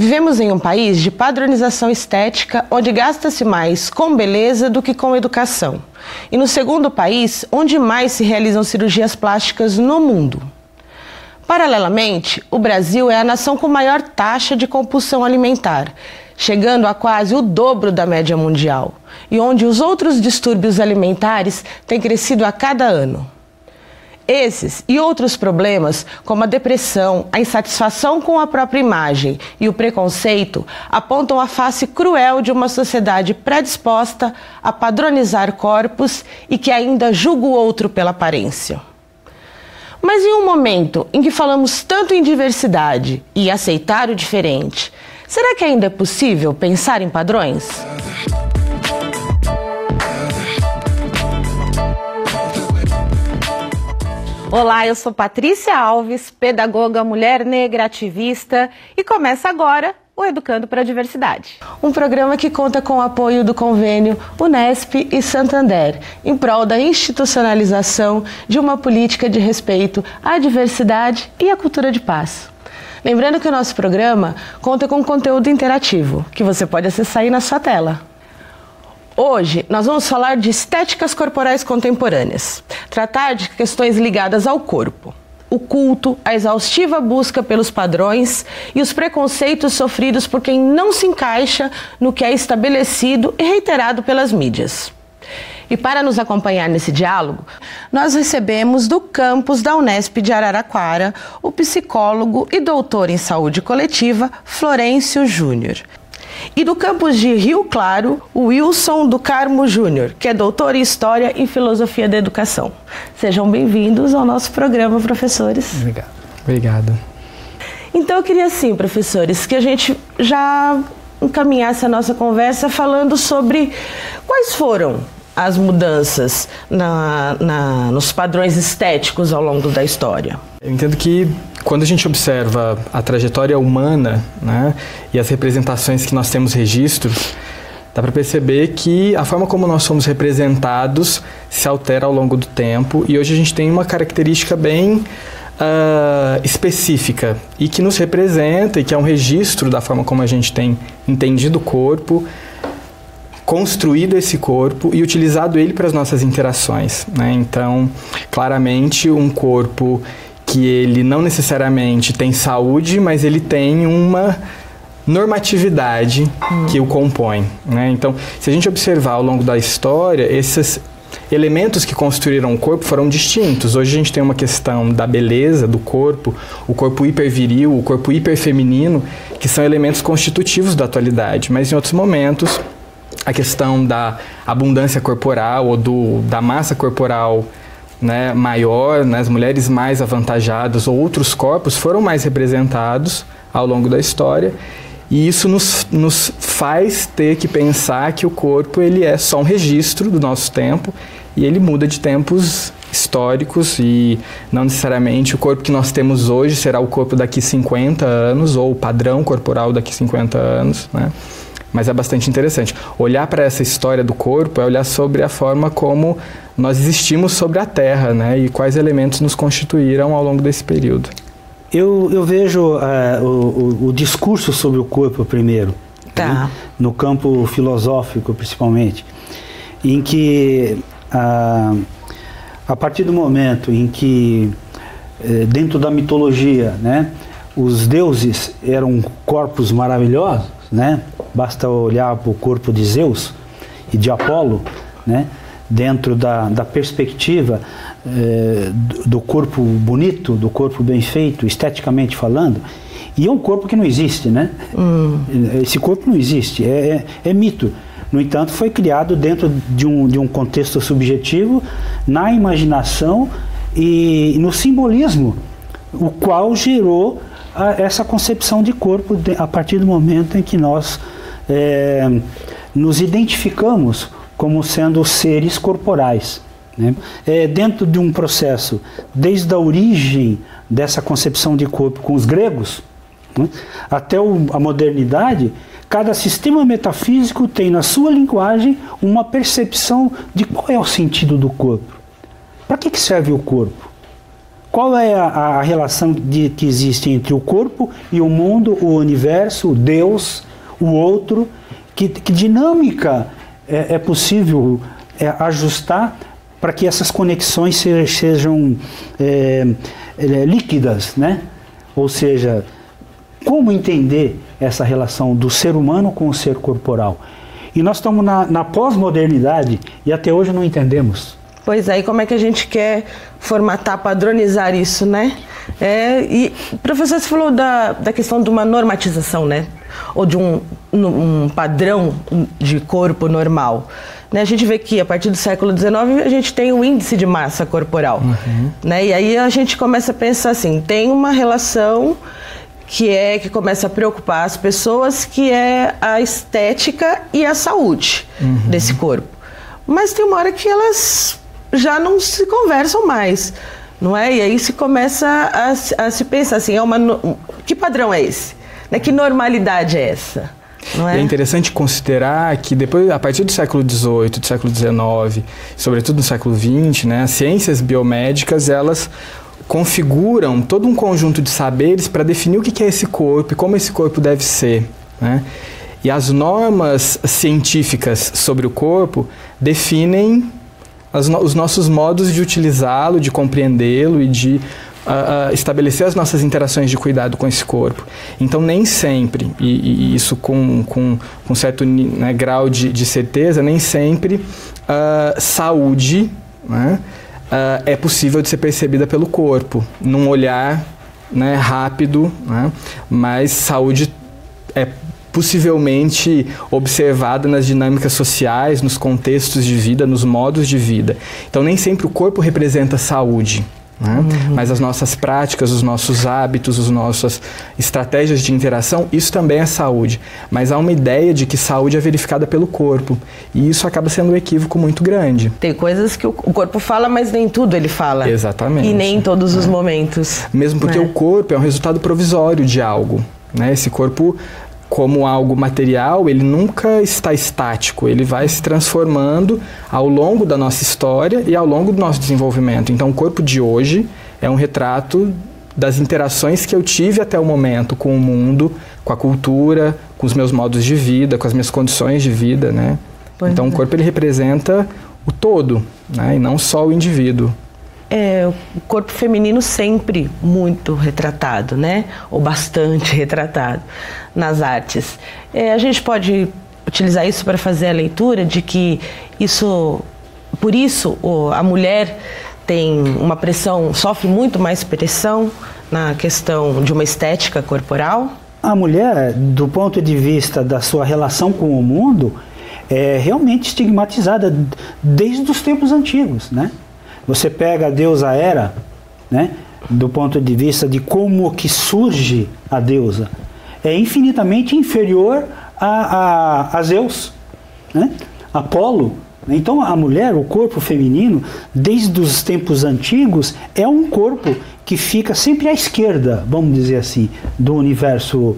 Vivemos em um país de padronização estética onde gasta-se mais com beleza do que com educação. E no segundo país onde mais se realizam cirurgias plásticas no mundo. Paralelamente, o Brasil é a nação com maior taxa de compulsão alimentar, chegando a quase o dobro da média mundial, e onde os outros distúrbios alimentares têm crescido a cada ano. Esses e outros problemas, como a depressão, a insatisfação com a própria imagem e o preconceito, apontam a face cruel de uma sociedade predisposta a padronizar corpos e que ainda julga o outro pela aparência. Mas em um momento em que falamos tanto em diversidade e aceitar o diferente, será que ainda é possível pensar em padrões? Olá, eu sou Patrícia Alves, pedagoga, mulher negra, ativista, e começa agora o Educando para a Diversidade. Um programa que conta com o apoio do convênio Unesp e Santander, em prol da institucionalização de uma política de respeito à diversidade e à cultura de paz. Lembrando que o nosso programa conta com conteúdo interativo, que você pode acessar aí na sua tela. Hoje nós vamos falar de estéticas corporais contemporâneas, tratar de questões ligadas ao corpo, o culto, a exaustiva busca pelos padrões e os preconceitos sofridos por quem não se encaixa no que é estabelecido e reiterado pelas mídias. E para nos acompanhar nesse diálogo, nós recebemos do campus da Unesp de Araraquara o psicólogo e doutor em saúde coletiva Florencio Júnior. E do campus de Rio Claro, o Wilson do Carmo Júnior, que é doutor em História e Filosofia da Educação. Sejam bem-vindos ao nosso programa, professores. Obrigado. Obrigado. Então eu queria assim, professores, que a gente já encaminhasse a nossa conversa falando sobre quais foram as mudanças na, na, nos padrões estéticos ao longo da história. Eu entendo que quando a gente observa a trajetória humana né, e as representações que nós temos registros, dá para perceber que a forma como nós somos representados se altera ao longo do tempo e hoje a gente tem uma característica bem uh, específica e que nos representa e que é um registro da forma como a gente tem entendido o corpo, construído esse corpo e utilizado ele para as nossas interações. Né? Então, claramente, um corpo que ele não necessariamente tem saúde, mas ele tem uma normatividade hum. que o compõe. Né? Então, se a gente observar ao longo da história, esses elementos que construíram o corpo foram distintos. Hoje a gente tem uma questão da beleza do corpo, o corpo hiperviril, o corpo hiperfeminino, que são elementos constitutivos da atualidade, mas em outros momentos a questão da abundância corporal ou do, da massa corporal né, maior, né, as mulheres mais avantajadas ou outros corpos foram mais representados ao longo da história e isso nos, nos faz ter que pensar que o corpo ele é só um registro do nosso tempo e ele muda de tempos históricos e não necessariamente o corpo que nós temos hoje será o corpo daqui 50 anos ou o padrão corporal daqui 50 anos, né? Mas é bastante interessante. Olhar para essa história do corpo é olhar sobre a forma como nós existimos sobre a Terra, né? E quais elementos nos constituíram ao longo desse período. Eu, eu vejo uh, o, o, o, discurso sobre o corpo primeiro, tá. né? no campo filosófico principalmente, em que uh, a partir do momento em que uh, dentro da mitologia, né, os deuses eram corpos maravilhosos, né? Basta olhar para o corpo de Zeus e de Apolo, né? dentro da, da perspectiva eh, do corpo bonito, do corpo bem feito, esteticamente falando, e é um corpo que não existe, né? Hum. Esse corpo não existe, é, é, é, mito. No entanto, foi criado dentro de um, de um contexto subjetivo, na imaginação e no simbolismo, o qual gerou a, essa concepção de corpo de, a partir do momento em que nós é, nos identificamos como sendo seres corporais. Né? É, dentro de um processo, desde a origem dessa concepção de corpo com os gregos, né, até o, a modernidade, cada sistema metafísico tem na sua linguagem uma percepção de qual é o sentido do corpo. Para que, que serve o corpo? Qual é a, a relação de, que existe entre o corpo e o mundo, o universo, Deus, o outro? Que, que dinâmica é, é possível é, ajustar para que essas conexões sejam, é, é, líquidas, né? Ou seja, como entender essa relação do ser humano com o ser corporal? E nós estamos na, na pós-modernidade e até hoje não entendemos. Pois é, e como é que a gente quer formatar, padronizar isso, né? É, e, professor, você falou da, da questão de uma normatização, né? Ou de um, um padrão de corpo normal. Né? A gente vê que a partir do século XIX a gente tem o índice de massa corporal. Uhum. Né? E aí a gente começa a pensar assim, tem uma relação que é que começa a preocupar as pessoas, que é a estética e a saúde uhum. desse corpo. Mas tem uma hora que elas já não se conversam mais, não é? E aí se começa a, a se pensar assim, é uma, que padrão é esse? Né? Que normalidade é essa? É? é? interessante considerar que depois, a partir do século XVIII, do século XIX, sobretudo no século XX, né, as ciências biomédicas elas configuram todo um conjunto de saberes para definir o que é esse corpo e como esse corpo deve ser. Né? E as normas científicas sobre o corpo definem as, os nossos modos de utilizá-lo, de compreendê-lo e de uh, uh, estabelecer as nossas interações de cuidado com esse corpo. Então, nem sempre, e, e isso com, com, com certo né, grau de, de certeza, nem sempre uh, saúde. Né, é possível de ser percebida pelo corpo, num olhar né, rápido, né, mas saúde é possivelmente observada nas dinâmicas sociais, nos contextos de vida, nos modos de vida. Então, nem sempre o corpo representa saúde. Né? Uhum. Mas as nossas práticas, os nossos hábitos, as nossas estratégias de interação, isso também é saúde. Mas há uma ideia de que saúde é verificada pelo corpo. E isso acaba sendo um equívoco muito grande. Tem coisas que o corpo fala, mas nem tudo ele fala. Exatamente. E nem em todos os é. momentos. Mesmo porque é. o corpo é um resultado provisório de algo. Né? Esse corpo como algo material, ele nunca está estático, ele vai se transformando ao longo da nossa história e ao longo do nosso desenvolvimento. Então, o corpo de hoje é um retrato das interações que eu tive até o momento com o mundo, com a cultura, com os meus modos de vida, com as minhas condições de vida, né? Pois então, é. o corpo ele representa o todo, né? E não só o indivíduo é, o corpo feminino sempre muito retratado, né? Ou bastante retratado nas artes. É, a gente pode utilizar isso para fazer a leitura de que isso, por isso, a mulher tem uma pressão, sofre muito mais pressão na questão de uma estética corporal. A mulher, do ponto de vista da sua relação com o mundo, é realmente estigmatizada desde os tempos antigos, né? Você pega a deusa Hera, né? do ponto de vista de como que surge a deusa, é infinitamente inferior a, a, a Zeus, né? Apolo. Então a mulher, o corpo feminino, desde os tempos antigos, é um corpo que fica sempre à esquerda, vamos dizer assim, do universo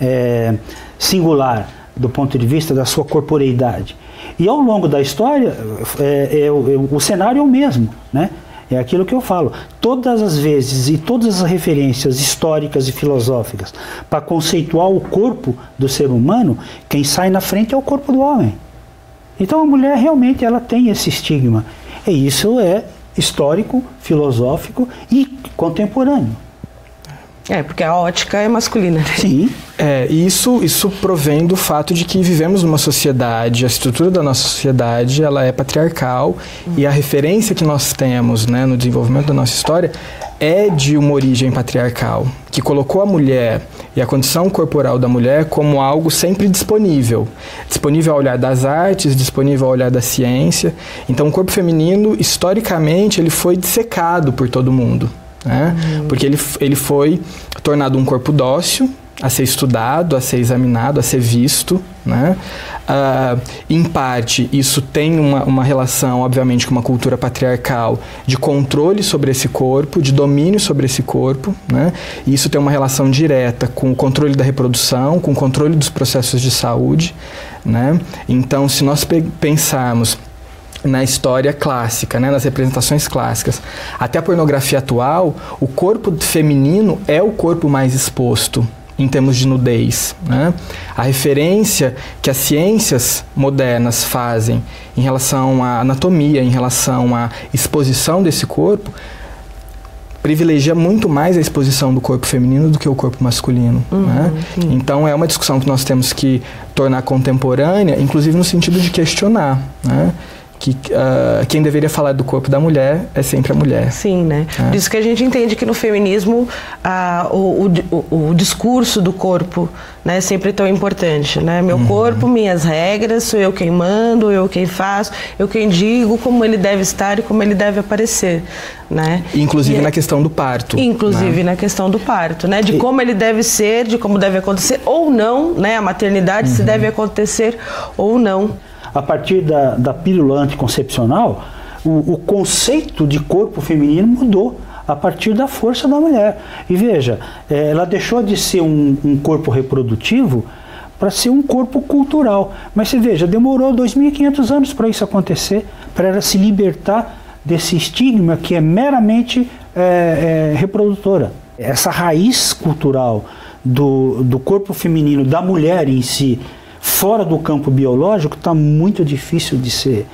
é, singular, do ponto de vista da sua corporeidade. E ao longo da história, é, é, é, o cenário é o mesmo, né? É aquilo que eu falo. Todas as vezes e todas as referências históricas e filosóficas para conceituar o corpo do ser humano, quem sai na frente é o corpo do homem. Então a mulher realmente ela tem esse estigma. E isso é histórico, filosófico e contemporâneo. É, porque a ótica é masculina. Né? Sim. É, isso, isso provém do fato de que vivemos numa sociedade, a estrutura da nossa sociedade ela é patriarcal e a referência que nós temos né, no desenvolvimento da nossa história é de uma origem patriarcal, que colocou a mulher e a condição corporal da mulher como algo sempre disponível. Disponível ao olhar das artes, disponível ao olhar da ciência. Então, o corpo feminino, historicamente, ele foi dissecado por todo mundo. Né? Uhum. Porque ele, ele foi tornado um corpo dócil, a ser estudado, a ser examinado, a ser visto. Né? Uh, em parte, isso tem uma, uma relação, obviamente, com uma cultura patriarcal de controle sobre esse corpo, de domínio sobre esse corpo. Né? E isso tem uma relação direta com o controle da reprodução, com o controle dos processos de saúde. Né? Então, se nós pe pensarmos na história clássica, né, nas representações clássicas. Até a pornografia atual, o corpo feminino é o corpo mais exposto em termos de nudez. Né? A referência que as ciências modernas fazem em relação à anatomia, em relação à exposição desse corpo, privilegia muito mais a exposição do corpo feminino do que o corpo masculino. Uhum, né? Então é uma discussão que nós temos que tornar contemporânea, inclusive no sentido de questionar. Né? Que uh, quem deveria falar do corpo da mulher é sempre a mulher. Sim, né? É. Isso que a gente entende que no feminismo uh, o, o, o, discurso do corpo né, é sempre tão importante, né? Meu uhum. corpo, minhas regras, sou eu quem mando, eu quem faço, eu quem digo como ele deve estar e como ele deve aparecer, né? Inclusive e, na questão do parto. Inclusive né? na questão do parto, né? De e... como ele deve ser, de como deve acontecer ou não, né? A maternidade uhum. se deve acontecer ou não a partir da, da pílula anticoncepcional, o, o conceito de corpo feminino mudou a partir da força da mulher. E veja, é, ela deixou de ser um, um corpo reprodutivo para ser um corpo cultural. Mas você veja, demorou 2.500 anos para isso acontecer, para ela se libertar desse estigma que é meramente é, é, reprodutora. Essa raiz cultural do, do corpo feminino, da mulher em si, fora do campo biológico está muito difícil de ser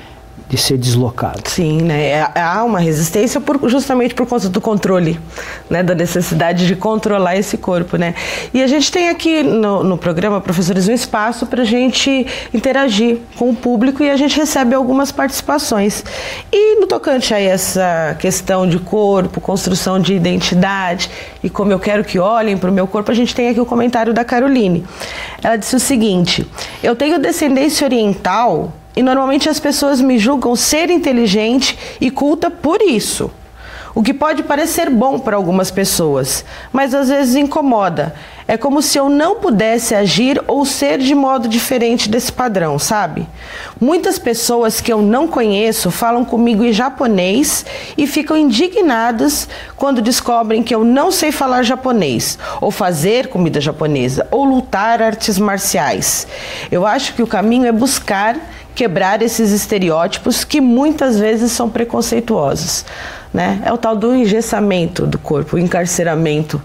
de ser deslocado. Sim, né? É, há uma resistência por, justamente por conta do controle, né? Da necessidade de controlar esse corpo, né? E a gente tem aqui no, no programa, professores, um espaço para a gente interagir com o público e a gente recebe algumas participações. E no tocante a essa questão de corpo, construção de identidade e como eu quero que olhem para o meu corpo, a gente tem aqui o comentário da Caroline. Ela disse o seguinte: Eu tenho descendência oriental e normalmente as pessoas me julgam ser inteligente e culta por isso. O que pode parecer bom para algumas pessoas, mas às vezes incomoda. É como se eu não pudesse agir ou ser de modo diferente desse padrão, sabe? Muitas pessoas que eu não conheço falam comigo em japonês e ficam indignadas quando descobrem que eu não sei falar japonês, ou fazer comida japonesa, ou lutar artes marciais. Eu acho que o caminho é buscar quebrar esses estereótipos que muitas vezes são preconceituosos. Né? É o tal do engessamento do corpo, o encarceramento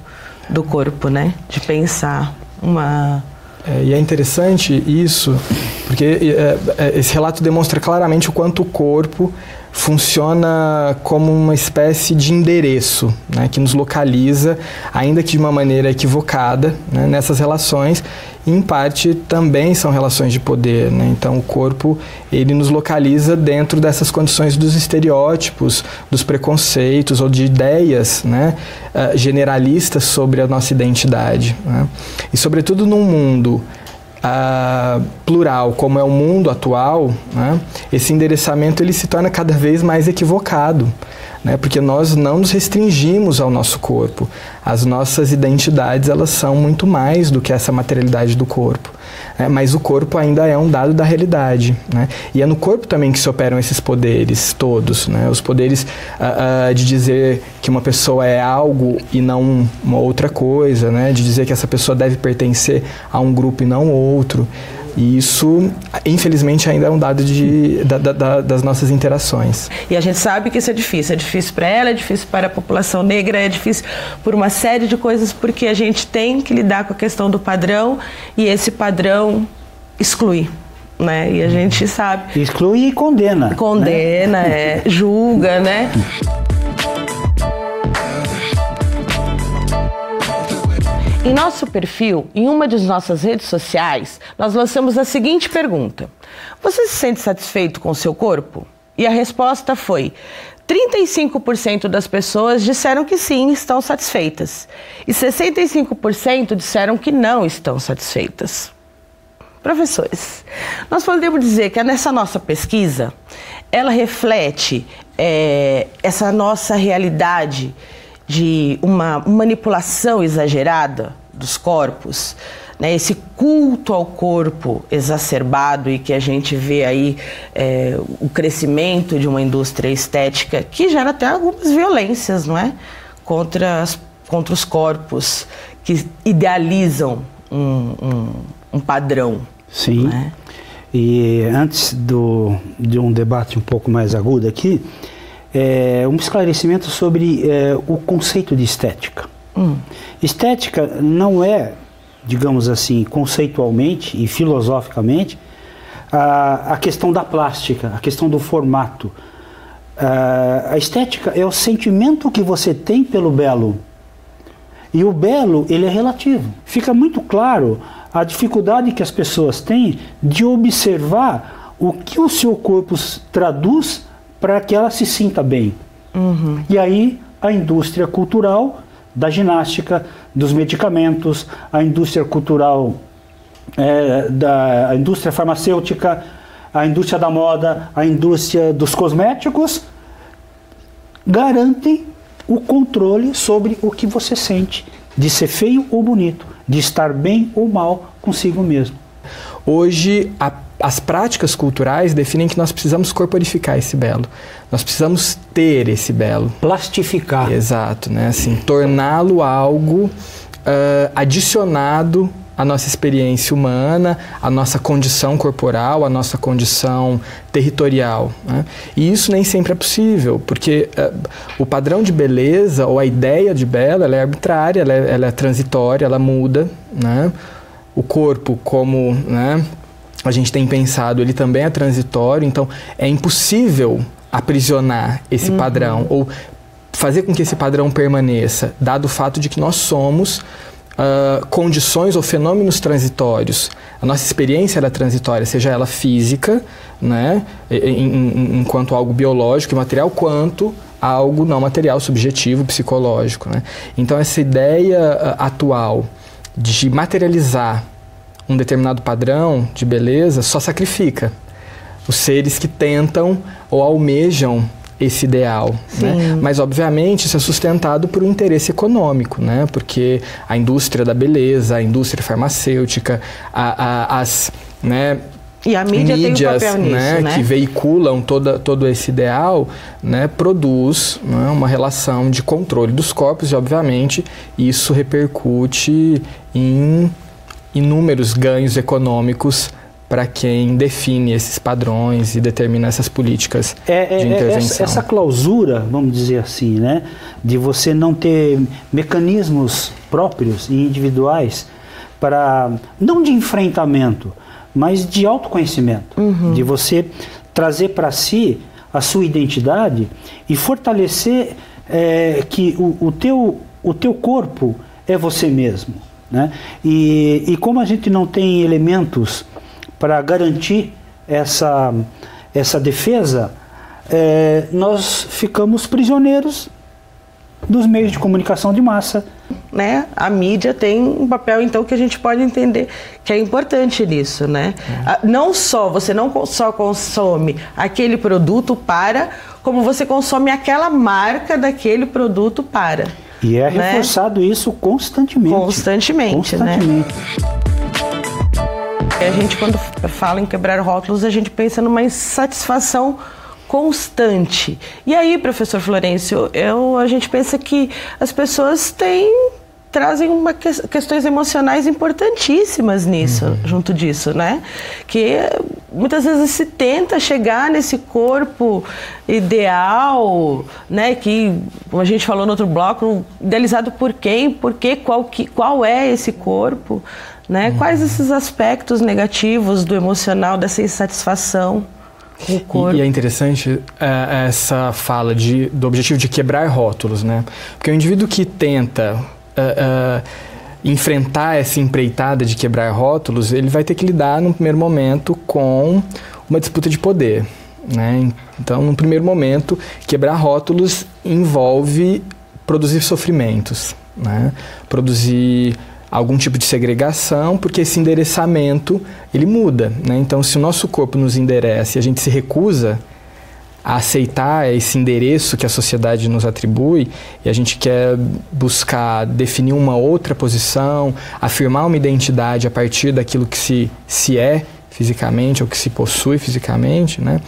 do corpo, né? De pensar uma é, e é interessante isso, porque é, é, esse relato demonstra claramente o quanto o corpo funciona como uma espécie de endereço né, que nos localiza, ainda que de uma maneira equivocada, né, nessas relações. E, em parte também são relações de poder. Né? Então, o corpo ele nos localiza dentro dessas condições dos estereótipos, dos preconceitos ou de ideias né, uh, generalistas sobre a nossa identidade. Né? E, sobretudo, num mundo uh, plural, como é o mundo atual, né, esse endereçamento ele se torna cada vez mais equivocado, né, porque nós não nos restringimos ao nosso corpo. As nossas identidades elas são muito mais do que essa materialidade do corpo. Né, mas o corpo ainda é um dado da realidade. Né? E é no corpo também que se operam esses poderes todos. Né? Os poderes uh, uh, de dizer que uma pessoa é algo e não uma outra coisa, né? de dizer que essa pessoa deve pertencer a um grupo e não outro. E isso, infelizmente, ainda é um dado de, da, da, das nossas interações. E a gente sabe que isso é difícil. É difícil para ela, é difícil para a população negra, é difícil por uma série de coisas, porque a gente tem que lidar com a questão do padrão e esse padrão exclui. Né? E a gente sabe. Exclui e condena. Condena, né? é, julga, né? Em nosso perfil, em uma de nossas redes sociais, nós lançamos a seguinte pergunta: Você se sente satisfeito com o seu corpo? E a resposta foi: 35% das pessoas disseram que sim, estão satisfeitas, e 65% disseram que não estão satisfeitas. Professores, nós podemos dizer que nessa nossa pesquisa, ela reflete é, essa nossa realidade de uma manipulação exagerada dos corpos, né, esse culto ao corpo exacerbado e que a gente vê aí é, o crescimento de uma indústria estética que gera até algumas violências, não é? Contra, as, contra os corpos que idealizam um, um, um padrão. Sim. Né? e antes do, de um debate um pouco mais agudo aqui, é, um esclarecimento sobre é, o conceito de estética. Hum. Estética não é, digamos assim, conceitualmente e filosoficamente, a, a questão da plástica, a questão do formato. A, a estética é o sentimento que você tem pelo belo. E o belo, ele é relativo. Fica muito claro a dificuldade que as pessoas têm de observar o que o seu corpo traduz para que ela se sinta bem. Uhum. E aí a indústria cultural da ginástica, dos medicamentos, a indústria cultural é, da a indústria farmacêutica, a indústria da moda, a indústria dos cosméticos garantem o controle sobre o que você sente, de ser feio ou bonito, de estar bem ou mal consigo mesmo. Hoje, a, as práticas culturais definem que nós precisamos corporificar esse belo. Nós precisamos ter esse belo. Plastificar. Exato, né? Assim, torná-lo algo uh, adicionado à nossa experiência humana, à nossa condição corporal, à nossa condição territorial. Né? E isso nem sempre é possível, porque uh, o padrão de beleza ou a ideia de ela é arbitrária, ela é, ela é transitória, ela muda. Né? o corpo como né, a gente tem pensado, ele também é transitório, então é impossível aprisionar esse uhum. padrão ou fazer com que esse padrão permaneça, dado o fato de que nós somos uh, condições ou fenômenos transitórios. A nossa experiência era transitória, seja ela física, né, enquanto algo biológico e material, quanto algo não material, subjetivo, psicológico. Né? Então, essa ideia uh, atual de materializar um determinado padrão de beleza só sacrifica os seres que tentam ou almejam esse ideal, né? Mas obviamente isso é sustentado por um interesse econômico, né? Porque a indústria da beleza, a indústria farmacêutica, a, a, as, né? E a mídia mídias, tem um papel nisso, né, né? que veiculam toda, todo esse ideal, né, produz né, uma relação de controle dos corpos e, obviamente, isso repercute em inúmeros ganhos econômicos para quem define esses padrões e determina essas políticas é, é de intervenção. Essa, essa, clausura, vamos dizer assim, né, de você não ter mecanismos próprios e individuais para não de enfrentamento, mas de autoconhecimento, uhum. de você trazer para si a sua identidade e fortalecer é, que o, o, teu, o teu corpo é você mesmo. Né? E, e como a gente não tem elementos para garantir essa, essa defesa, é, nós ficamos prisioneiros dos meios de comunicação de massa. Né? A mídia tem um papel então que a gente pode entender que é importante nisso, né? É. Não só você não só consome aquele produto para, como você consome aquela marca daquele produto para. E é né? reforçado isso constantemente. Constantemente, né? constantemente. né? A gente quando fala em quebrar rótulos, a gente pensa numa insatisfação constante. E aí, professor Florencio, eu, a gente pensa que as pessoas têm trazem uma que, questões emocionais importantíssimas nisso, uhum. junto disso, né? Que muitas vezes se tenta chegar nesse corpo ideal, né? Que, como a gente falou no outro bloco, idealizado por quem, por quê, qual, que, qual é esse corpo, né? Uhum. Quais esses aspectos negativos do emocional, dessa insatisfação? E, e, é interessante é, essa fala de, do objetivo de quebrar rótulos, né? Porque o indivíduo que tenta uh, enfrentar essa empreitada de quebrar rótulos, ele vai ter que lidar, no primeiro momento, com uma disputa de poder. Né? Então, no primeiro momento, quebrar rótulos envolve produzir sofrimentos, né? produzir algum tipo de segregação, porque esse endereçamento ele muda. Né? Então, se o nosso corpo nos endereça e a gente se recusa a aceitar esse endereço que a sociedade nos atribui e a gente quer buscar definir uma outra posição, afirmar uma identidade a partir daquilo que se, se é fisicamente ou que se possui fisicamente, né?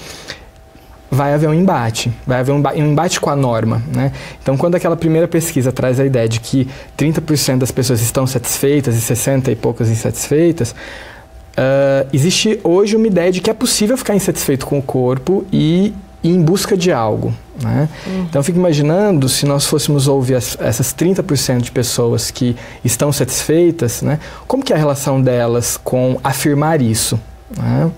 vai haver um embate, vai haver um, um embate com a norma. Né? Então, quando aquela primeira pesquisa traz a ideia de que 30% das pessoas estão satisfeitas e 60 e poucas insatisfeitas, uh, existe hoje uma ideia de que é possível ficar insatisfeito com o corpo e ir em busca de algo. Né? Uhum. Então, fico imaginando se nós fôssemos ouvir as, essas 30% de pessoas que estão satisfeitas, né? como que é a relação delas com afirmar isso? Né?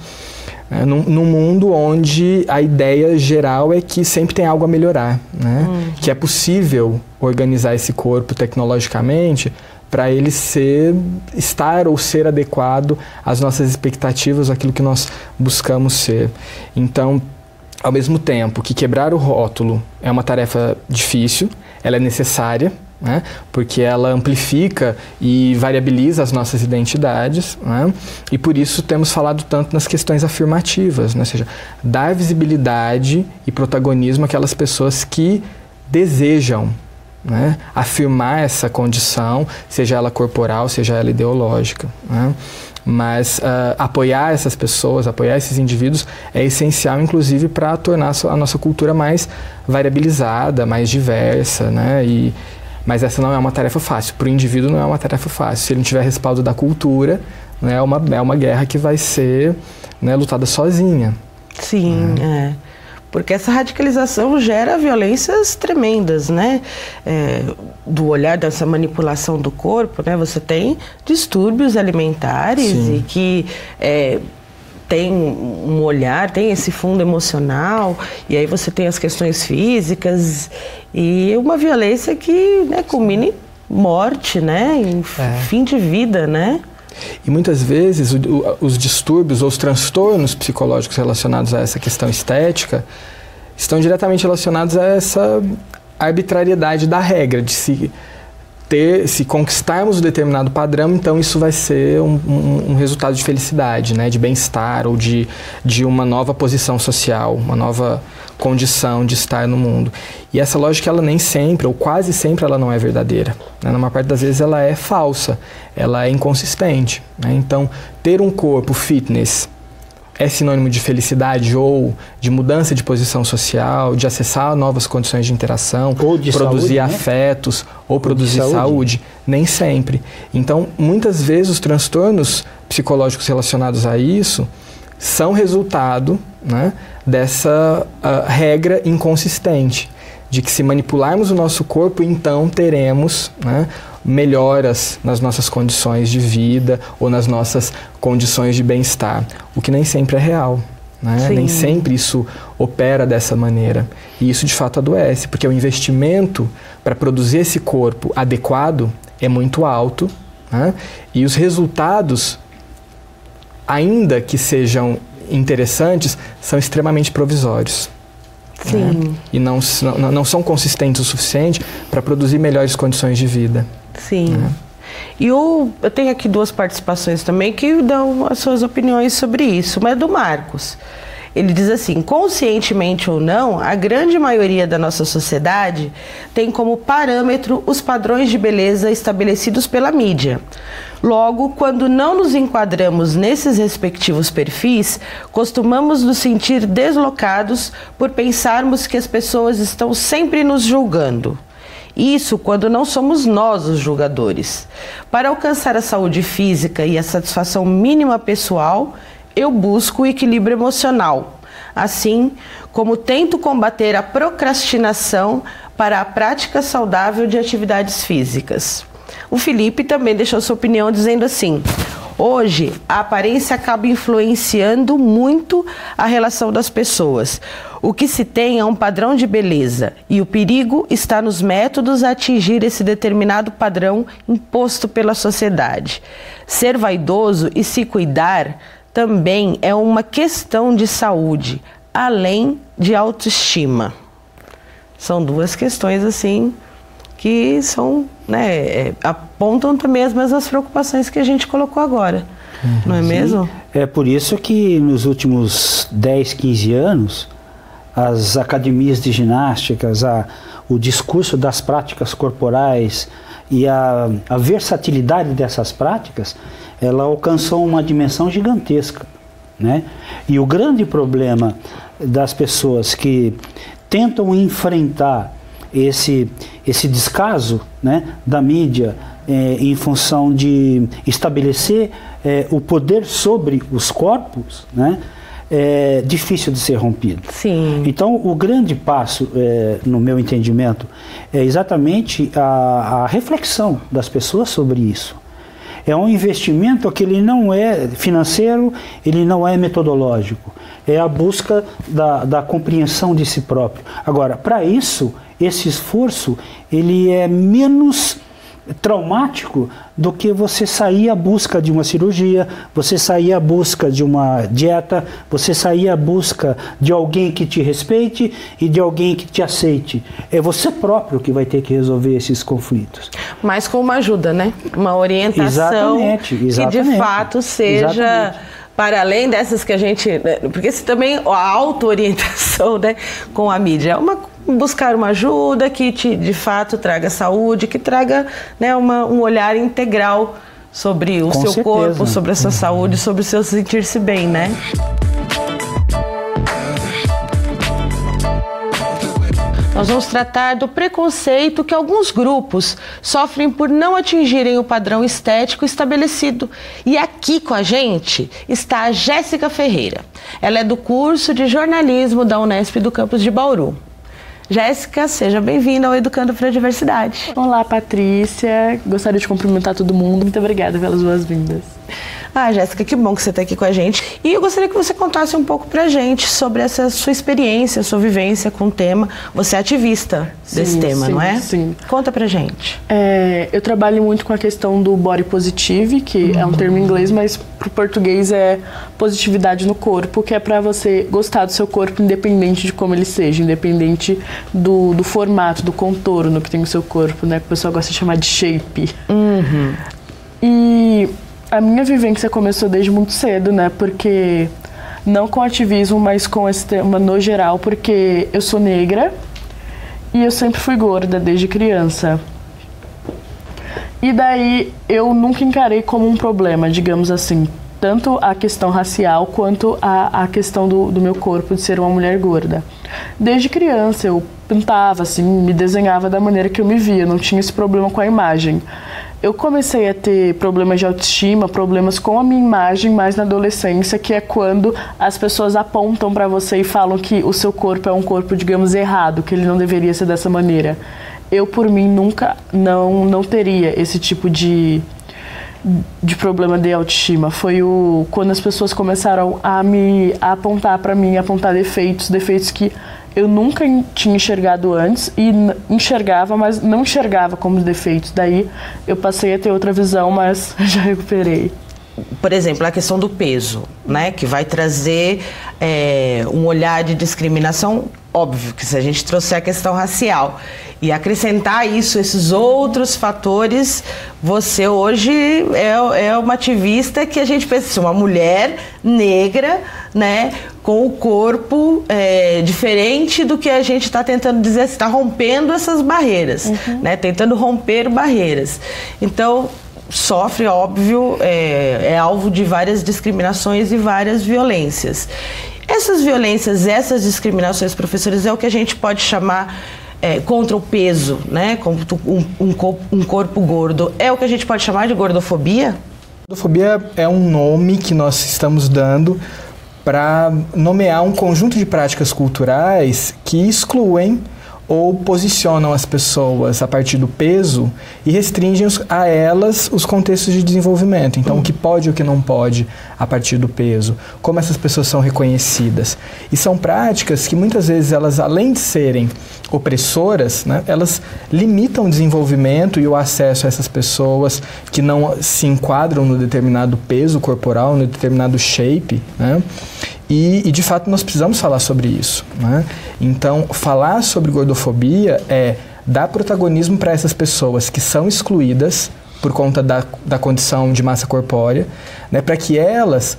É, num, num, mundo onde a ideia geral é que sempre tem algo a melhorar, né? Uhum. que é possível organizar esse corpo tecnologicamente para ele ser estar ou ser adequado às nossas expectativas, aquilo que nós buscamos ser. Então, ao mesmo tempo que quebrar o rótulo é uma tarefa difícil, ela é necessária, né? porque ela amplifica e variabiliza as nossas identidades, né? e por isso temos falado tanto nas questões afirmativas, né? ou seja, dar visibilidade e protagonismo àquelas pessoas que desejam né? afirmar essa condição, seja ela corporal, seja ela ideológica. Né? Mas uh, apoiar essas pessoas, apoiar esses indivíduos é essencial, inclusive, para tornar a nossa cultura mais variabilizada, mais diversa, né? E, mas essa não é uma tarefa fácil. Para o indivíduo não é uma tarefa fácil. Se ele não tiver respaldo da cultura, né, é, uma, é uma guerra que vai ser né, lutada sozinha. Sim, é. é porque essa radicalização gera violências tremendas, né? É, do olhar dessa manipulação do corpo, né? Você tem distúrbios alimentares Sim. e que é, tem um olhar, tem esse fundo emocional, e aí você tem as questões físicas e uma violência que né, culmina em morte, né? Em é. fim de vida, né? E muitas vezes o, o, os distúrbios ou os transtornos psicológicos relacionados a essa questão estética estão diretamente relacionados a essa arbitrariedade da regra, de se ter, se conquistarmos um determinado padrão, então isso vai ser um, um, um resultado de felicidade, né, de bem-estar ou de, de uma nova posição social, uma nova condição de estar no mundo. E essa lógica, ela nem sempre, ou quase sempre, ela não é verdadeira. Né? Na maior parte das vezes, ela é falsa, ela é inconsistente. Né? Então, ter um corpo fitness é sinônimo de felicidade ou de mudança de posição social, de acessar novas condições de interação, de produzir saúde, né? afetos né? ou, ou produzir saúde. saúde. Nem sempre. Então, muitas vezes os transtornos psicológicos relacionados a isso são resultado né, dessa uh, regra inconsistente de que se manipularmos o nosso corpo, então teremos né, melhoras nas nossas condições de vida ou nas nossas condições de bem-estar, o que nem sempre é real. Né? Nem sempre isso opera dessa maneira. E isso de fato adoece, porque o investimento para produzir esse corpo adequado é muito alto né? e os resultados, ainda que sejam interessantes, são extremamente provisórios. Sim. Né? E não, não, não são consistentes o suficiente para produzir melhores condições de vida. Sim. Né? E o, eu tenho aqui duas participações também que dão as suas opiniões sobre isso. Uma é do Marcos. Ele diz assim: conscientemente ou não, a grande maioria da nossa sociedade tem como parâmetro os padrões de beleza estabelecidos pela mídia. Logo, quando não nos enquadramos nesses respectivos perfis, costumamos nos sentir deslocados por pensarmos que as pessoas estão sempre nos julgando. Isso quando não somos nós os julgadores. Para alcançar a saúde física e a satisfação mínima pessoal, eu busco o equilíbrio emocional, assim como tento combater a procrastinação para a prática saudável de atividades físicas. O Felipe também deixou sua opinião dizendo assim: Hoje, a aparência acaba influenciando muito a relação das pessoas. O que se tem é um padrão de beleza e o perigo está nos métodos a atingir esse determinado padrão imposto pela sociedade. Ser vaidoso e se cuidar também é uma questão de saúde, além de autoestima. São duas questões assim que são, né, é, apontam também as mesmas preocupações que a gente colocou agora. Uhum. Não é Sim. mesmo? É por isso que nos últimos 10, 15 anos, as academias de ginásticas, a, o discurso das práticas corporais e a, a versatilidade dessas práticas, ela alcançou uma dimensão gigantesca. Né? E o grande problema das pessoas que tentam enfrentar esse, esse descaso né, da mídia é, em função de estabelecer é, o poder sobre os corpos, né, é difícil de ser rompido. Sim. Então, o grande passo, é, no meu entendimento, é exatamente a, a reflexão das pessoas sobre isso. É um investimento que ele não é financeiro, ele não é metodológico. É a busca da, da compreensão de si próprio. Agora, para isso, esse esforço ele é menos traumático do que você sair à busca de uma cirurgia, você sair à busca de uma dieta, você sair à busca de alguém que te respeite e de alguém que te aceite. É você próprio que vai ter que resolver esses conflitos. Mas com uma ajuda, né? Uma orientação exatamente, exatamente, que de fato seja exatamente. Para além dessas que a gente, né? porque se também a auto-orientação, né, com a mídia é uma buscar uma ajuda que te, de fato traga saúde, que traga né, uma, um olhar integral sobre o Com seu certeza. corpo, sobre a sua saúde, sobre o seu sentir-se bem, né? Nós vamos tratar do preconceito que alguns grupos sofrem por não atingirem o padrão estético estabelecido. E aqui com a gente está a Jéssica Ferreira. Ela é do curso de jornalismo da Unesp do campus de Bauru. Jéssica, seja bem-vinda ao Educando para a Diversidade. Olá, Patrícia. Gostaria de cumprimentar todo mundo. Muito obrigada pelas boas-vindas. Ah, Jéssica, que bom que você está aqui com a gente. E eu gostaria que você contasse um pouco para a gente sobre essa sua experiência, sua vivência com o tema. Você é ativista sim, desse tema, sim, não é? Sim. Conta para gente. É, eu trabalho muito com a questão do body positive, que uhum. é um termo em inglês, mas para o português é positividade no corpo, que é para você gostar do seu corpo independente de como ele seja, independente do, do formato, do contorno que tem o seu corpo, né? Que o pessoal gosta de chamar de shape. Uhum. E a minha vivência começou desde muito cedo, né? Porque não com ativismo, mas com esse tema no geral, porque eu sou negra e eu sempre fui gorda desde criança. E daí eu nunca encarei como um problema, digamos assim, tanto a questão racial quanto a, a questão do, do meu corpo de ser uma mulher gorda. Desde criança eu pintava, assim, me desenhava da maneira que eu me via, não tinha esse problema com a imagem. Eu comecei a ter problemas de autoestima, problemas com a minha imagem mais na adolescência, que é quando as pessoas apontam para você e falam que o seu corpo é um corpo, digamos, errado, que ele não deveria ser dessa maneira. Eu, por mim, nunca não, não teria esse tipo de, de problema de autoestima. Foi o quando as pessoas começaram a me a apontar para mim, apontar defeitos, defeitos que eu nunca tinha enxergado antes e enxergava, mas não enxergava como defeitos. Daí eu passei a ter outra visão, mas já recuperei. Por exemplo, a questão do peso, né, que vai trazer é, um olhar de discriminação óbvio que se a gente trouxer a questão racial e acrescentar isso, esses outros fatores, você hoje é, é uma ativista que a gente pensa assim, uma mulher negra, né, com o corpo é, diferente do que a gente está tentando dizer, está rompendo essas barreiras, uhum. né, tentando romper barreiras. Então sofre, óbvio, é, é alvo de várias discriminações e várias violências. Essas violências, essas discriminações, professores, é o que a gente pode chamar é, contra o peso, né? Contra um, um, um corpo gordo. É o que a gente pode chamar de gordofobia? Gordofobia é um nome que nós estamos dando para nomear um conjunto de práticas culturais que excluem ou posicionam as pessoas a partir do peso e restringem a elas os contextos de desenvolvimento. Então, o que pode e o que não pode a partir do peso, como essas pessoas são reconhecidas. E são práticas que muitas vezes elas, além de serem opressoras, né, elas limitam o desenvolvimento e o acesso a essas pessoas que não se enquadram no determinado peso corporal, no determinado shape, né? E, e, de fato nós precisamos falar sobre isso. Né? Então, falar sobre gordofobia é dar protagonismo para essas pessoas que são excluídas por conta da, da condição de massa corpórea, né? para que elas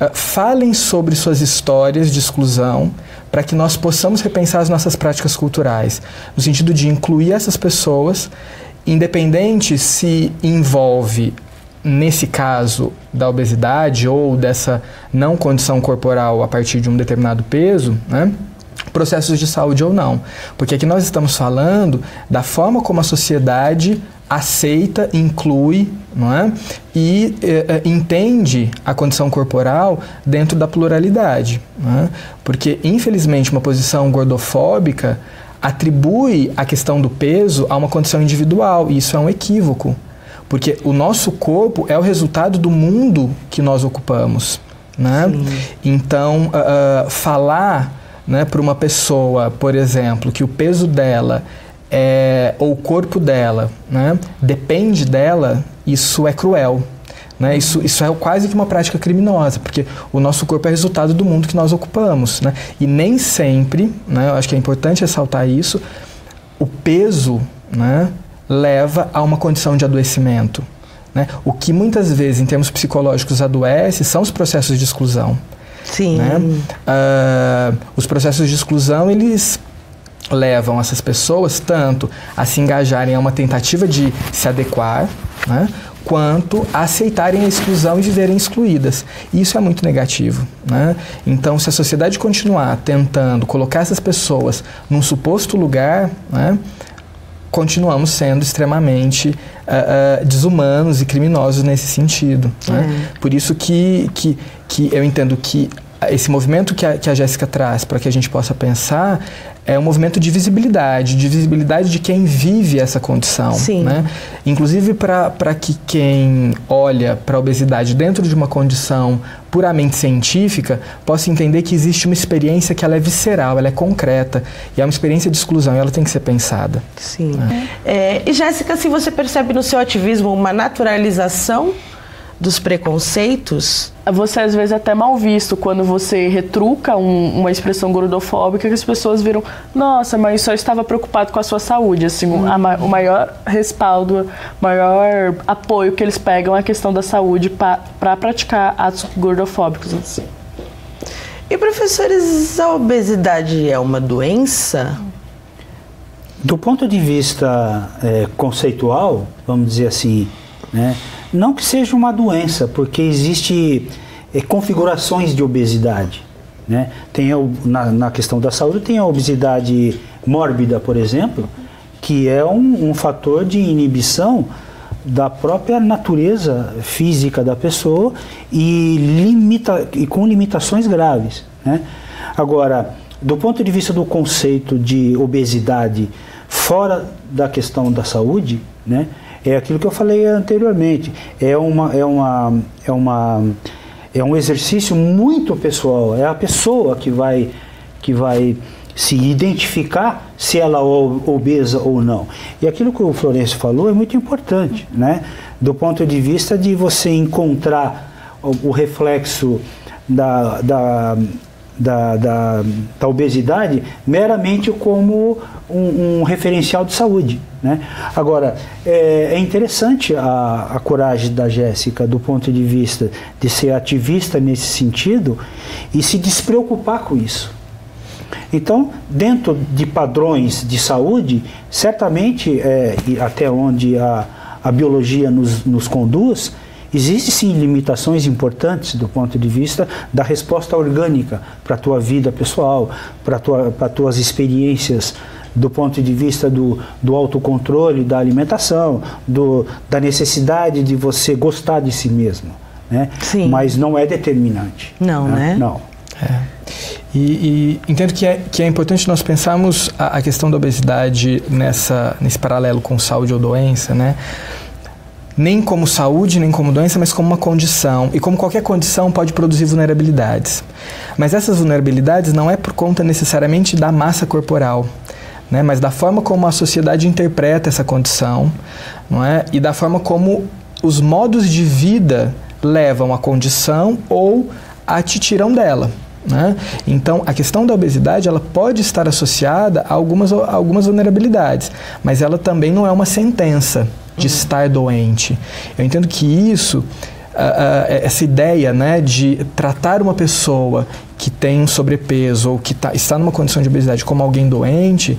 uh, falem sobre suas histórias de exclusão, para que nós possamos repensar as nossas práticas culturais, no sentido de incluir essas pessoas, independente se envolve nesse caso da obesidade ou dessa não condição corporal a partir de um determinado peso, né? processos de saúde ou não. Porque aqui nós estamos falando da forma como a sociedade aceita, inclui não é? e eh, entende a condição corporal dentro da pluralidade. É? Porque, infelizmente, uma posição gordofóbica atribui a questão do peso a uma condição individual, e isso é um equívoco. Porque o nosso corpo é o resultado do mundo que nós ocupamos. Né? Então, uh, falar né, para uma pessoa, por exemplo, que o peso dela é, ou o corpo dela né, depende dela, isso é cruel. Né? Isso, isso é quase que uma prática criminosa, porque o nosso corpo é resultado do mundo que nós ocupamos. Né? E nem sempre, né, eu acho que é importante ressaltar isso, o peso né, leva a uma condição de adoecimento. Né? O que muitas vezes, em termos psicológicos, adoece são os processos de exclusão. Sim. Né? Uh, os processos de exclusão, eles levam essas pessoas tanto a se engajarem a uma tentativa de se adequar, né? quanto a aceitarem a exclusão e viverem excluídas. Isso é muito negativo. Né? Então, se a sociedade continuar tentando colocar essas pessoas num suposto lugar, né, continuamos sendo extremamente uh, uh, desumanos e criminosos nesse sentido. Né? É. Por isso que, que, que eu entendo que esse movimento que a, que a Jéssica traz para que a gente possa pensar é um movimento de visibilidade, de visibilidade de quem vive essa condição. Sim. Né? Inclusive para que quem olha para a obesidade dentro de uma condição puramente científica possa entender que existe uma experiência que ela é visceral, ela é concreta e é uma experiência de exclusão e ela tem que ser pensada. Sim. Né? É, e Jéssica, se você percebe no seu ativismo uma naturalização dos preconceitos. Você às vezes é até mal visto quando você retruca um, uma expressão gordofóbica que as pessoas viram, nossa, mas só estava preocupado com a sua saúde. Assim, hum. a, o maior respaldo, o maior apoio que eles pegam é a questão da saúde para praticar atos gordofóbicos. Assim. E professores, a obesidade é uma doença? Do ponto de vista é, conceitual, vamos dizer assim, né? Não que seja uma doença, porque existe é, configurações de obesidade. Né? Tem na, na, questão da saúde tem a obesidade mórbida, por exemplo, que é um, um fator de inibição da própria natureza física da pessoa e, limita, e com limitações graves. Né? Agora, do ponto de vista do conceito de obesidade fora da questão da saúde, né, é aquilo que eu falei anteriormente. É uma, é uma, é uma, é um exercício muito pessoal. É a pessoa que vai, que vai se identificar se ela é obesa ou não. E aquilo que o Florencio falou é muito importante, né? Do ponto de vista de você encontrar o, o reflexo da, da, da, da, da obesidade meramente como um, um, referencial de saúde. Né? Agora, é, é interessante a, a coragem da Jéssica do ponto de vista de ser ativista nesse sentido e se despreocupar com isso. Então, dentro de padrões de saúde, certamente, é, até onde a, a biologia nos, nos conduz, Existem sim limitações importantes do ponto de vista da resposta orgânica para a tua vida pessoal, para tua, as tuas experiências do ponto de vista do, do autocontrole da alimentação, do, da necessidade de você gostar de si mesmo. Né? Sim. Mas não é determinante. Não, né? né? Não. É. E, e, entendo que é, que é importante nós pensarmos a, a questão da obesidade nessa, nesse paralelo com saúde ou doença, né? Nem como saúde, nem como doença, mas como uma condição. E como qualquer condição pode produzir vulnerabilidades. Mas essas vulnerabilidades não é por conta necessariamente da massa corporal, né? mas da forma como a sociedade interpreta essa condição não é? e da forma como os modos de vida levam à condição ou a te tiram dela. Né? Então, a questão da obesidade ela pode estar associada a algumas, a algumas vulnerabilidades, mas ela também não é uma sentença de estar doente. Eu entendo que isso, uh, uh, essa ideia né, de tratar uma pessoa que tem um sobrepeso ou que tá, está numa condição de obesidade como alguém doente,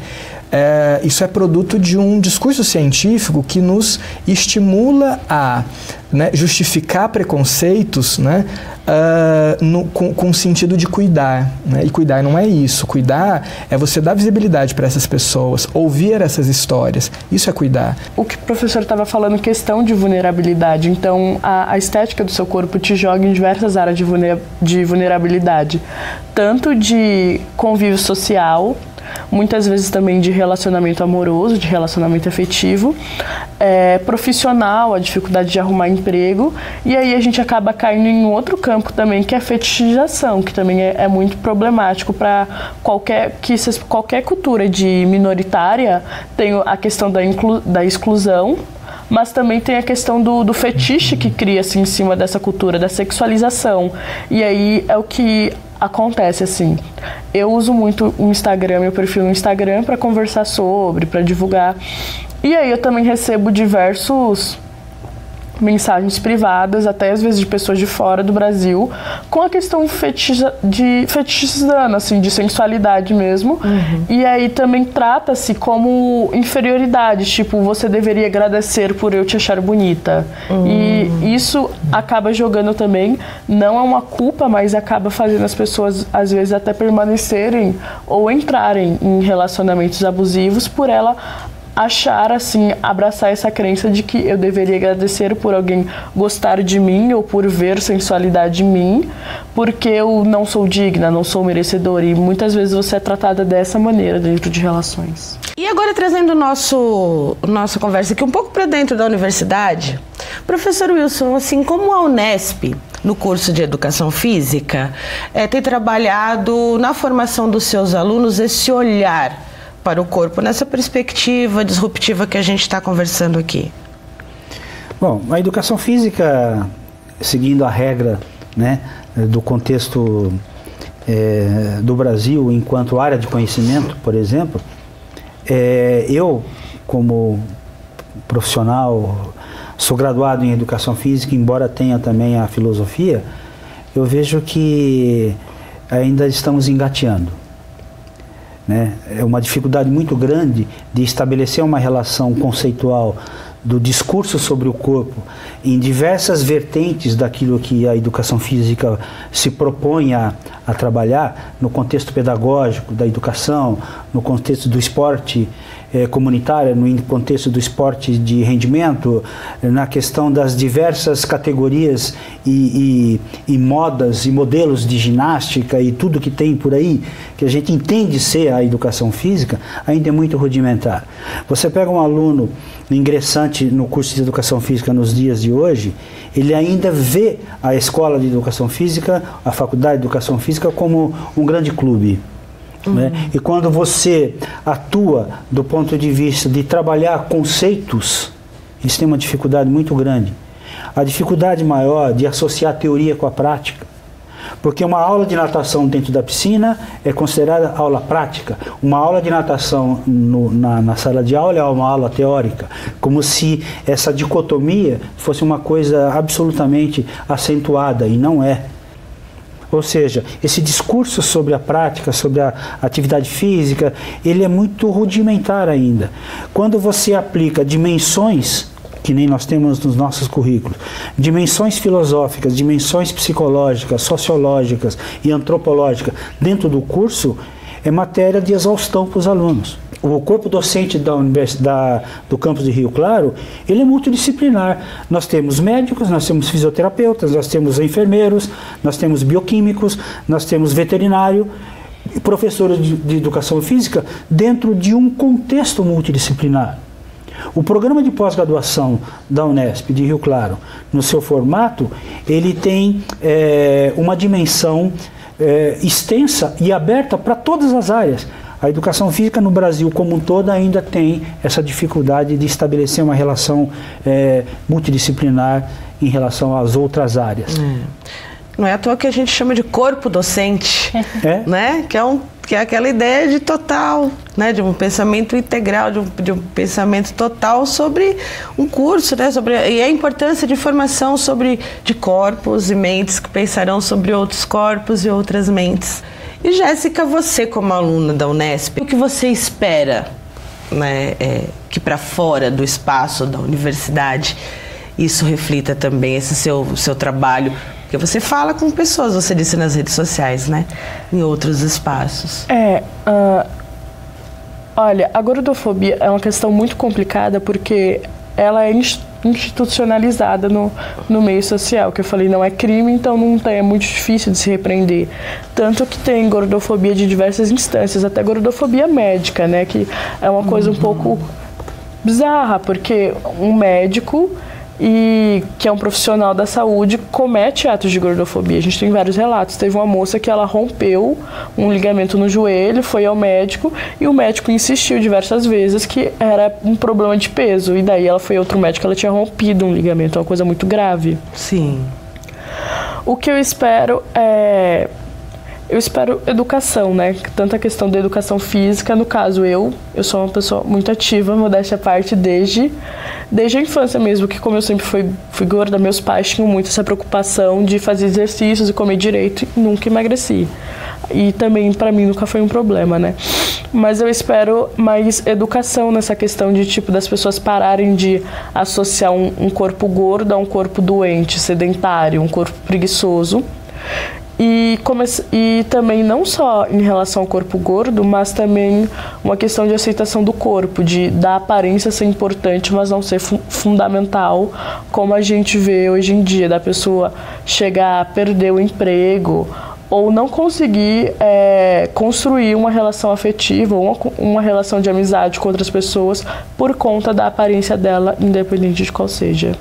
é, isso é produto de um discurso científico que nos estimula a né, justificar preconceitos né, uh, no, com, o sentido de cuidar. Né? E cuidar não é isso. Cuidar é você dar visibilidade para essas pessoas, ouvir essas histórias. Isso é cuidar. O que o professor estava falando, questão de vulnerabilidade. Então, a, a, estética do seu corpo te joga em diversas áreas de, vulner, de vulnerabilidade. Tanto de convívio social, muitas vezes também de relacionamento amoroso, de relacionamento afetivo, é, profissional, a dificuldade de arrumar emprego, e aí a gente acaba caindo em outro campo também, que é a fetichização, que também é, é muito problemático para qualquer, que qualquer cultura de minoritária tem a questão da, inclu, da exclusão, mas também tem a questão do, do fetiche que cria-se em cima dessa cultura, da sexualização. E aí é o que acontece assim. Eu uso muito o Instagram, meu perfil no Instagram para conversar sobre, para divulgar. E aí eu também recebo diversos mensagens privadas, até às vezes de pessoas de fora do Brasil, com a questão feticha, de fetichizando, assim, de sensualidade mesmo. Uhum. E aí também trata-se como inferioridade, tipo, você deveria agradecer por eu te achar bonita. Uhum. E isso acaba jogando também, não é uma culpa, mas acaba fazendo as pessoas, às vezes, até permanecerem ou entrarem em relacionamentos abusivos por ela achar assim, abraçar essa crença de que eu deveria agradecer por alguém gostar de mim ou por ver sensualidade em mim, porque eu não sou digna, não sou merecedora e muitas vezes você é tratada dessa maneira dentro de relações. E agora trazendo nosso nossa conversa aqui um pouco para dentro da universidade, professor Wilson, assim como a Unesp no curso de educação física é, tem trabalhado na formação dos seus alunos esse olhar para o corpo nessa perspectiva disruptiva que a gente está conversando aqui? Bom, a educação física, seguindo a regra né, do contexto é, do Brasil enquanto área de conhecimento, por exemplo, é, eu, como profissional, sou graduado em educação física, embora tenha também a filosofia, eu vejo que ainda estamos engateando. Né? É uma dificuldade muito grande de estabelecer uma relação conceitual do discurso sobre o corpo em diversas vertentes daquilo que a educação física se propõe a, a trabalhar, no contexto pedagógico da educação, no contexto do esporte eh, comunitária, no contexto do esporte de rendimento, na questão das diversas categorias e, e, e, modas e modelos de ginástica e tudo que tem por aí, que a gente entende ser a educação física, ainda é muito rudimentar. Você pega um aluno ingressante no curso de educação física nos dias de hoje, ele ainda vê a escola de educação física, a faculdade de educação física, como um grande clube. Uhum. Né? E quando você atua do ponto de vista de trabalhar conceitos, isso tem uma dificuldade muito grande. A dificuldade maior de associar a teoria com a prática. Porque uma aula de natação dentro da piscina é considerada aula prática. Uma aula de natação no, na, na, sala de aula é uma aula teórica. Como se essa dicotomia fosse uma coisa absolutamente acentuada, e não é. Ou seja, esse discurso sobre a prática, sobre a atividade física, ele é muito rudimentar ainda. Quando você aplica dimensões que nem nós temos nos nossos currículos, dimensões filosóficas, dimensões psicológicas, sociológicas e antropológicas dentro do curso, é matéria de exaustão para os alunos o corpo docente da universidade do campus de Rio Claro, ele é multidisciplinar. Nós temos médicos, nós temos fisioterapeutas, nós temos enfermeiros, nós temos bioquímicos, nós temos veterinário, professores de, de educação física dentro de um contexto multidisciplinar. O programa de pós-graduação da Unesp de Rio Claro, no seu formato, ele tem é, uma dimensão é, extensa e aberta para todas as áreas. A educação física no Brasil como um todo ainda tem essa dificuldade de estabelecer uma relação é, multidisciplinar em relação às outras áreas. É. Não é à toa que a gente chama de corpo docente, é? né? Que é, um, que é aquela ideia de total, né? De um pensamento integral, de um, de um pensamento total sobre um curso, né? Sobre, e a importância de formação sobre de corpos e mentes que pensarão sobre outros corpos e outras mentes. E Jéssica, você como aluna da Unesp, o que você espera né, é, que para fora do espaço da universidade isso reflita também esse seu, seu trabalho porque você fala com pessoas, você disse nas redes sociais, né? Em outros espaços. É. Uh, olha, a gordofobia é uma questão muito complicada porque ela é institucionalizada no, no meio social, que eu falei, não é crime, então não tem, é muito difícil de se repreender. Tanto que tem gordofobia de diversas instâncias, até gordofobia médica, né? Que é uma coisa um pouco bizarra, porque um médico e que é um profissional da saúde comete atos de gordofobia. A gente tem vários relatos. Teve uma moça que ela rompeu um ligamento no joelho, foi ao médico e o médico insistiu diversas vezes que era um problema de peso e daí ela foi a outro médico, ela tinha rompido um ligamento, é uma coisa muito grave. Sim. O que eu espero é eu espero educação, né? Tanto a questão da educação física, no caso eu, eu sou uma pessoa muito ativa, modéstia à parte, desde, desde a infância mesmo, que como eu sempre fui, fui gorda, meus pais tinham muito essa preocupação de fazer exercícios e comer direito e nunca emagreci. E também para mim nunca foi um problema, né? Mas eu espero mais educação nessa questão de tipo das pessoas pararem de associar um, um corpo gordo a um corpo doente, sedentário, um corpo preguiçoso e, e também não só em relação ao corpo gordo, mas também uma questão de aceitação do corpo, de da aparência ser importante, mas não ser fu fundamental, como a gente vê hoje em dia, da pessoa chegar a perder o emprego ou não conseguir é, construir uma relação afetiva ou uma, uma relação de amizade com outras pessoas por conta da aparência dela, independente de qual seja.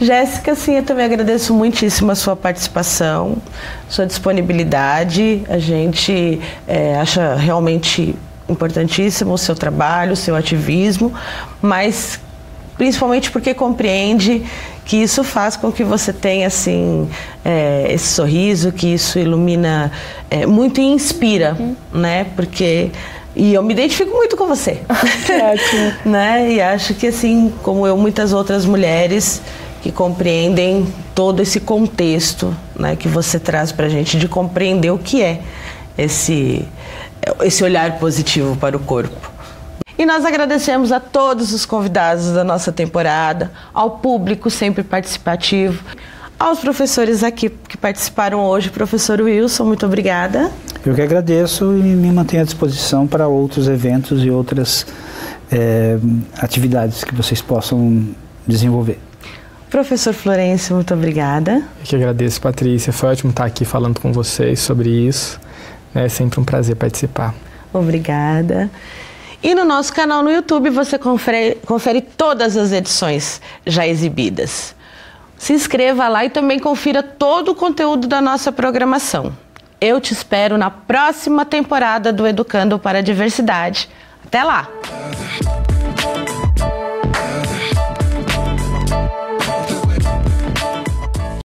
Jéssica, sim, eu também agradeço muitíssimo a sua participação, sua disponibilidade. A gente é, acha realmente importantíssimo o seu trabalho, o seu ativismo, mas principalmente porque compreende que isso faz com que você tenha assim é, esse sorriso, que isso ilumina é, muito e inspira, uhum. né? Porque e eu me identifico muito com você, que ótimo. né? E acho que assim como eu, muitas outras mulheres que compreendem todo esse contexto né, que você traz para a gente de compreender o que é esse, esse olhar positivo para o corpo. E nós agradecemos a todos os convidados da nossa temporada, ao público sempre participativo, aos professores aqui que participaram hoje. Professor Wilson, muito obrigada. Eu que agradeço e me mantenho à disposição para outros eventos e outras é, atividades que vocês possam desenvolver. Professor Florencio, muito obrigada. Eu que agradeço, Patrícia. Foi ótimo estar aqui falando com vocês sobre isso. É sempre um prazer participar. Obrigada. E no nosso canal no YouTube você confere, confere todas as edições já exibidas. Se inscreva lá e também confira todo o conteúdo da nossa programação. Eu te espero na próxima temporada do Educando para a Diversidade. Até lá!